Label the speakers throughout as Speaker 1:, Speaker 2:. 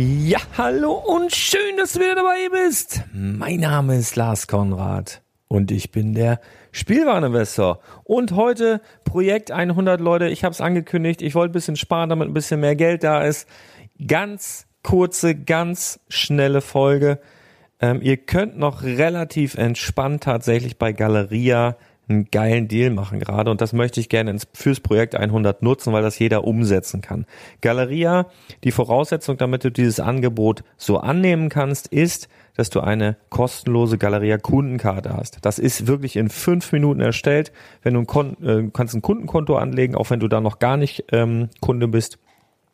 Speaker 1: Ja, hallo und schön, dass du wieder dabei bist. Mein Name ist Lars Konrad und ich bin der Spielwareninvestor. Und heute Projekt 100 Leute. Ich habe es angekündigt. Ich wollte ein bisschen sparen, damit ein bisschen mehr Geld da ist. Ganz kurze, ganz schnelle Folge. Ähm, ihr könnt noch relativ entspannt tatsächlich bei Galeria einen geilen Deal machen gerade und das möchte ich gerne fürs Projekt 100 nutzen, weil das jeder umsetzen kann. Galeria, die Voraussetzung, damit du dieses Angebot so annehmen kannst, ist, dass du eine kostenlose Galeria Kundenkarte hast. Das ist wirklich in fünf Minuten erstellt. Wenn du ein Kon äh, kannst ein Kundenkonto anlegen, auch wenn du da noch gar nicht ähm, Kunde bist.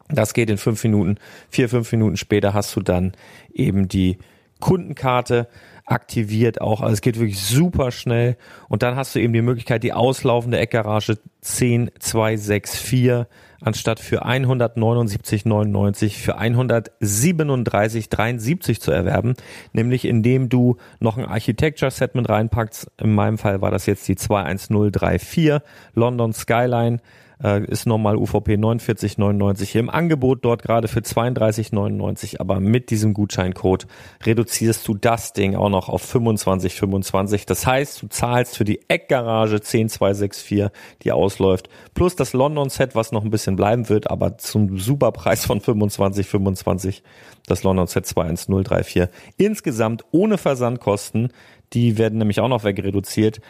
Speaker 1: Das geht in fünf Minuten. Vier, fünf Minuten später hast du dann eben die Kundenkarte aktiviert auch. Also es geht wirklich super schnell. Und dann hast du eben die Möglichkeit, die auslaufende Eckgarage 10264 anstatt für 179,99 für 137,73 zu erwerben. Nämlich indem du noch ein Architecture Set mit reinpackst. In meinem Fall war das jetzt die 21034 London Skyline äh, ist normal UVP 49,99 im Angebot dort gerade für 32,99, aber mit diesem Gutscheincode reduzierst du das Ding auch noch auf 25,25. Das heißt, du zahlst für die Eckgarage 10264, die ausläuft, plus das London Set, was noch ein bisschen bleiben wird, aber zum Superpreis von 25,25 das London Set 21034. Insgesamt ohne Versandkosten Die werden nämlich auch noch wegreduziert.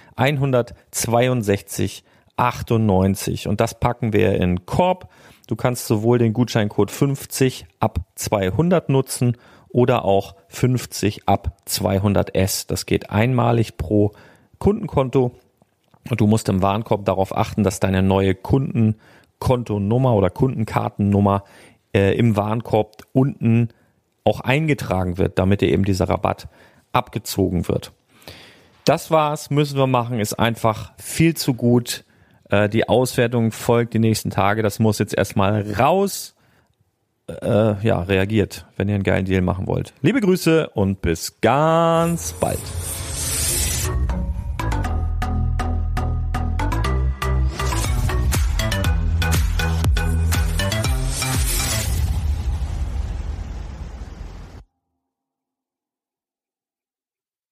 Speaker 1: 162,98. Und das packen wir in Korb. Du kannst sowohl den Gutscheincode 50 ab 200 nutzen oder auch 50 ab 200S. Das geht einmalig pro Kundenkonto. Und du musst im Warenkorb darauf achten, dass deine neue Kundenkontonummer oder Kundenkartennummer äh, im Warenkorb unten auch eingetragen wird, damit dir eben dieser Rabatt abgezogen wird. Das war's, müssen wir machen, ist einfach viel zu gut. Äh, die Auswertung folgt die nächsten Tage. Das muss jetzt erstmal raus. Äh, ja, reagiert, wenn ihr einen geilen Deal machen wollt. Liebe Grüße und bis ganz bald.